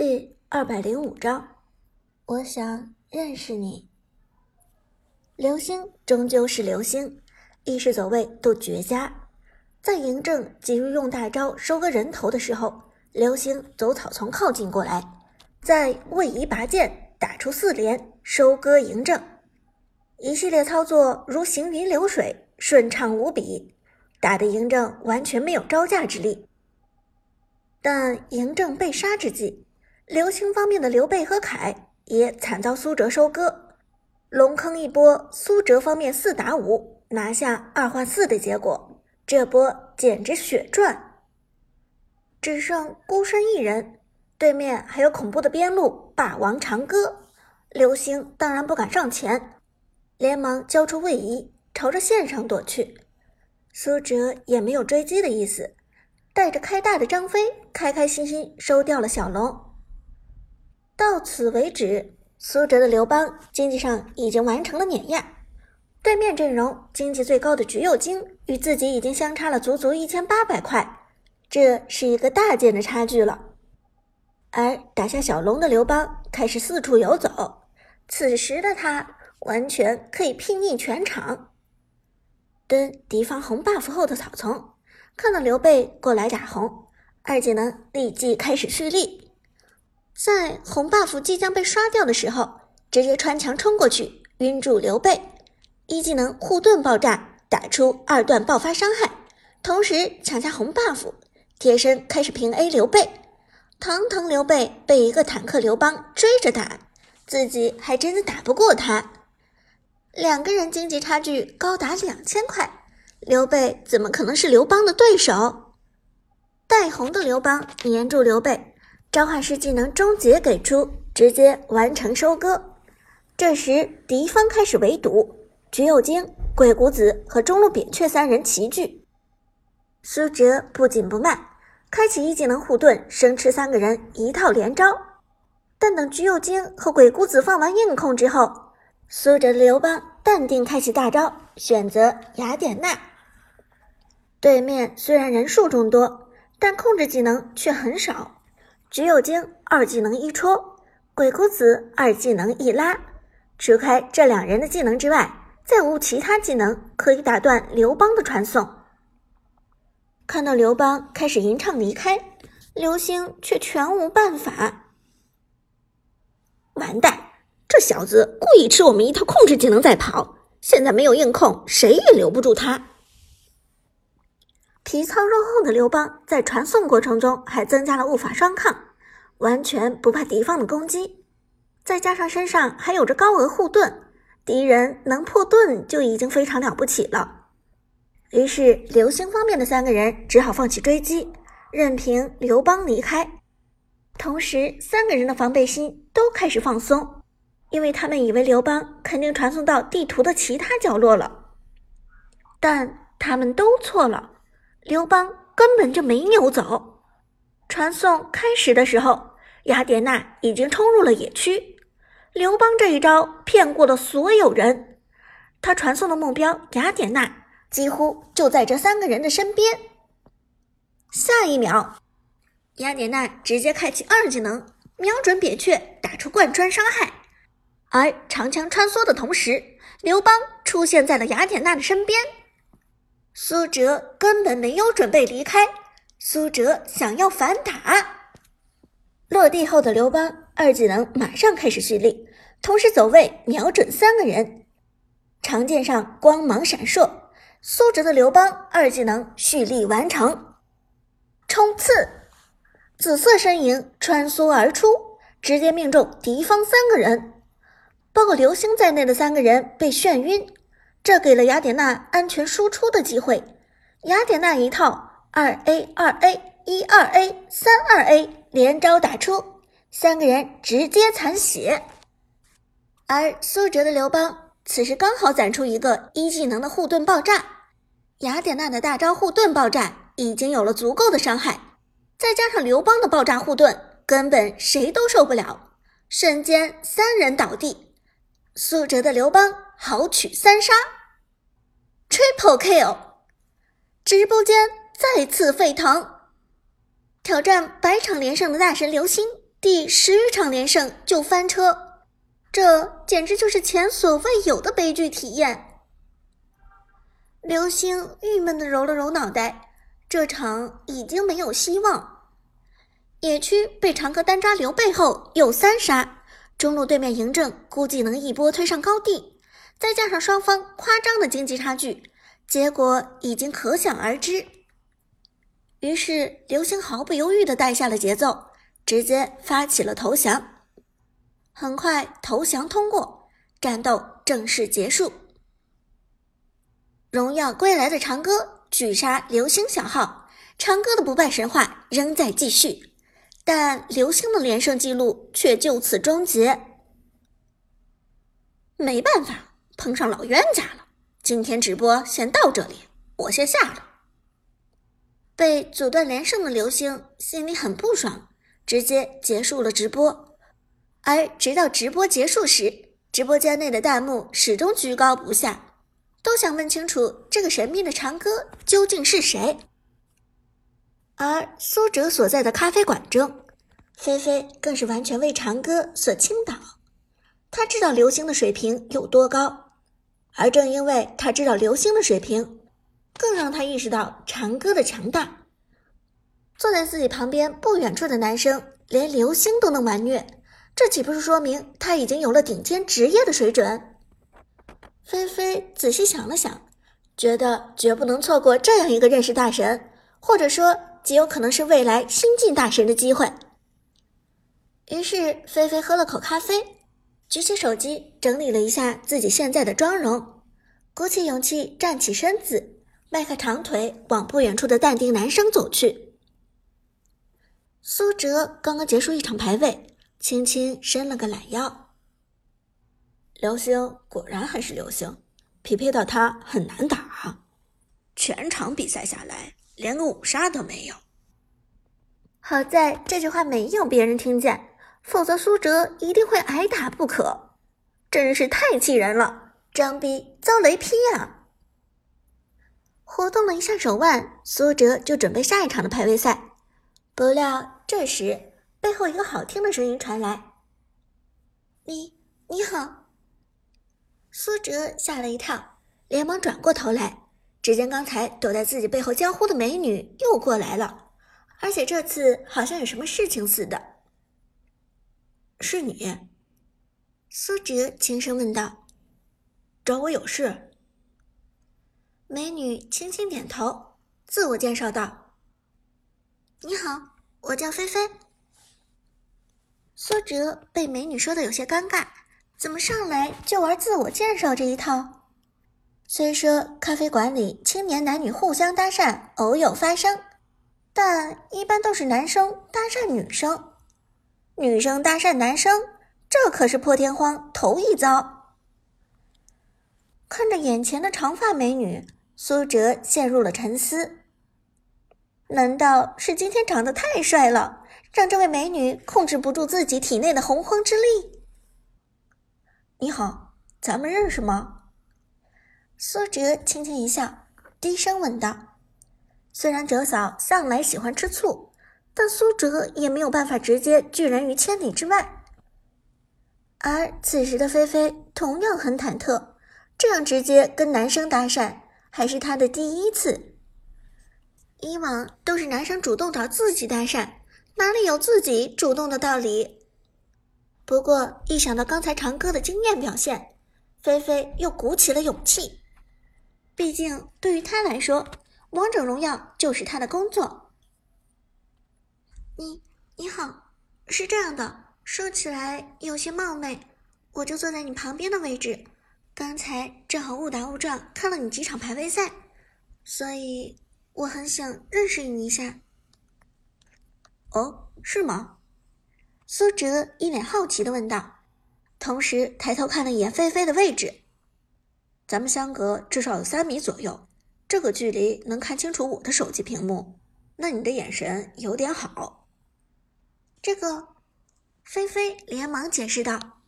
第二百零五章，我想认识你。流星终究是流星，意识走位都绝佳。在嬴政急于用大招收割人头的时候，流星走草丛靠近过来，在位移拔剑打出四连收割嬴政，一系列操作如行云流水，顺畅无比，打得嬴政完全没有招架之力。但嬴政被杀之际，刘星方面的刘备和凯也惨遭苏哲收割，龙坑一波，苏哲方面四打五拿下二换四的结果，这波简直血赚。只剩孤身一人，对面还有恐怖的边路霸王长歌，刘星当然不敢上前，连忙交出位移，朝着线上躲去。苏哲也没有追击的意思，带着开大的张飞，开开心心收掉了小龙。到此为止，苏哲的刘邦经济上已经完成了碾压。对面阵容经济最高的橘右京与自己已经相差了足足一千八百块，这是一个大件的差距了。而打下小龙的刘邦开始四处游走，此时的他完全可以睥睨全场。蹲敌方红 buff 后的草丛，看到刘备过来打红，二技能立即开始蓄力。在红 buff 即将被刷掉的时候，直接穿墙冲过去，晕住刘备。一技能护盾爆炸，打出二段爆发伤害，同时抢下红 buff，贴身开始平 A 刘备。堂堂刘备被一个坦克刘邦追着打，自己还真的打不过他。两个人经济差距高达两千块，刘备怎么可能是刘邦的对手？带红的刘邦粘住刘备。召唤师技能终结给出，直接完成收割。这时敌方开始围堵，橘右京、鬼谷子和中路扁鹊三人齐聚。苏哲不紧不慢，开启一技能护盾，生吃三个人一套连招。但等橘右京和鬼谷子放完硬控之后，苏哲的刘邦淡定开启大招，选择雅典娜。对面虽然人数众多，但控制技能却很少。橘右京二技能一戳，鬼谷子二技能一拉，除开这两人的技能之外，再无其他技能可以打断刘邦的传送。看到刘邦开始吟唱离开，刘星却全无办法。完蛋，这小子故意吃我们一套控制技能再跑，现在没有硬控，谁也留不住他。皮糙肉厚的刘邦在传送过程中还增加了物法双抗，完全不怕敌方的攻击。再加上身上还有着高额护盾，敌人能破盾就已经非常了不起了。于是流星方面的三个人只好放弃追击，任凭刘邦离开。同时，三个人的防备心都开始放松，因为他们以为刘邦肯定传送到地图的其他角落了，但他们都错了。刘邦根本就没扭走，传送开始的时候，雅典娜已经冲入了野区。刘邦这一招骗过了所有人，他传送的目标雅典娜几乎就在这三个人的身边。下一秒，雅典娜直接开启二技能，瞄准扁鹊打出贯穿伤害，而长枪穿梭的同时，刘邦出现在了雅典娜的身边。苏哲根本没有准备离开，苏哲想要反打。落地后的刘邦二技能马上开始蓄力，同时走位瞄准三个人，长剑上光芒闪烁。苏哲的刘邦二技能蓄力完成，冲刺，紫色身影穿梭而出，直接命中敌方三个人，包括流星在内的三个人被眩晕。这给了雅典娜安全输出的机会。雅典娜一套二 A 二 A 一二 A 三二 A 连招打出，三个人直接残血。而苏哲的刘邦此时刚好攒出一个一技能的护盾爆炸，雅典娜的大招护盾爆炸已经有了足够的伤害，再加上刘邦的爆炸护盾，根本谁都受不了，瞬间三人倒地。苏哲的刘邦。豪取三杀，Triple Kill，直播间再次沸腾。挑战百场连胜的大神刘星第十场连胜就翻车，这简直就是前所未有的悲剧体验。刘星郁闷的揉了揉脑袋，这场已经没有希望。野区被长歌单抓刘备后又三杀，中路对面嬴政估计能一波推上高地，再加上双方夸张的经济差距，结果已经可想而知。于是刘星毫不犹豫地带下了节奏，直接发起了投降。很快投降通过，战斗正式结束。荣耀归来的长歌拒杀流星小号，长歌的不败神话仍在继续。但流星的连胜记录却就此终结。没办法，碰上老冤家了。今天直播先到这里，我先下了。被阻断连胜的流星心里很不爽，直接结束了直播。而直到直播结束时，直播间内的弹幕始终居高不下，都想问清楚这个神秘的长歌究竟是谁。而苏哲所在的咖啡馆中，菲菲更是完全为长歌所倾倒。他知道流星的水平有多高，而正因为他知道流星的水平，更让他意识到长歌的强大。坐在自己旁边不远处的男生，连流星都能完虐，这岂不是说明他已经有了顶尖职业的水准？菲菲仔细想了想，觉得绝不能错过这样一个认识大神，或者说。极有可能是未来新晋大神的机会。于是，菲菲喝了口咖啡，举起手机整理了一下自己现在的妆容，鼓起勇气站起身子，迈开长腿往不远处的淡定男生走去。苏哲刚刚结束一场排位，轻轻伸了个懒腰。流星果然还是流星，匹配到他很难打，全场比赛下来。连个五杀都没有，好在这句话没有别人听见，否则苏哲一定会挨打不可。真是太气人了，张逼遭雷劈啊！活动了一下手腕，苏哲就准备下一场的排位赛。不料这时背后一个好听的声音传来：“你你好。”苏哲吓了一跳，连忙转过头来。只见刚才躲在自己背后娇呼的美女又过来了，而且这次好像有什么事情似的。是你？苏哲轻声问道。找我有事？美女轻轻点头，自我介绍道：“你好，我叫菲菲。”苏哲被美女说的有些尴尬，怎么上来就玩自我介绍这一套？虽说咖啡馆里青年男女互相搭讪偶有发生，但一般都是男生搭讪女生，女生搭讪男生，这可是破天荒头一遭。看着眼前的长发美女，苏哲陷入了沉思。难道是今天长得太帅了，让这位美女控制不住自己体内的洪荒之力？你好，咱们认识吗？苏哲轻轻一笑，低声问道：“虽然哲嫂向来喜欢吃醋，但苏哲也没有办法直接拒人于千里之外。”而此时的菲菲同样很忐忑，这样直接跟男生搭讪还是她的第一次。以往都是男生主动找自己搭讪，哪里有自己主动的道理？不过一想到刚才长歌的惊艳表现，菲菲又鼓起了勇气。毕竟，对于他来说，王者荣耀就是他的工作。你你好，是这样的，说起来有些冒昧，我就坐在你旁边的位置，刚才正好误打误撞看了你几场排位赛，所以我很想认识你一下。哦，是吗？苏哲一脸好奇的问道，同时抬头看了一眼菲菲的位置。咱们相隔至少有三米左右，这个距离能看清楚我的手机屏幕。那你的眼神有点好。这个，菲菲连忙解释道：“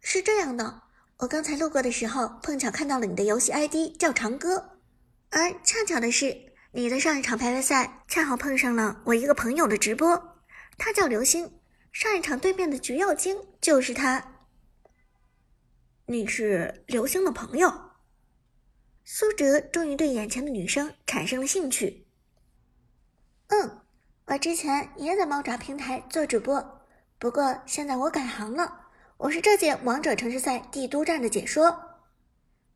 是这样的，我刚才路过的时候，碰巧看到了你的游戏 ID 叫长歌，而恰巧的是，你的上一场排位赛恰好碰上了我一个朋友的直播，他叫刘星，上一场对面的橘右京就是他。你是刘星的朋友？苏哲终于对眼前的女生产生了兴趣。嗯，我之前也在猫爪平台做主播，不过现在我改行了，我是这届王者城市赛帝都站的解说。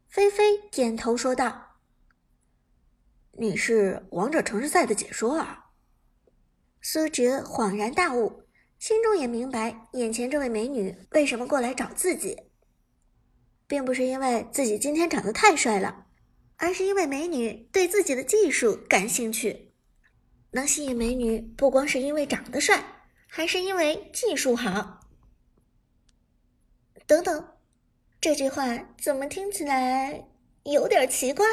菲菲点头说道：“你是王者城市赛的解说啊？”苏哲恍然大悟，心中也明白眼前这位美女为什么过来找自己，并不是因为自己今天长得太帅了。而是因为美女对自己的技术感兴趣，能吸引美女不光是因为长得帅，还是因为技术好。等等，这句话怎么听起来有点奇怪？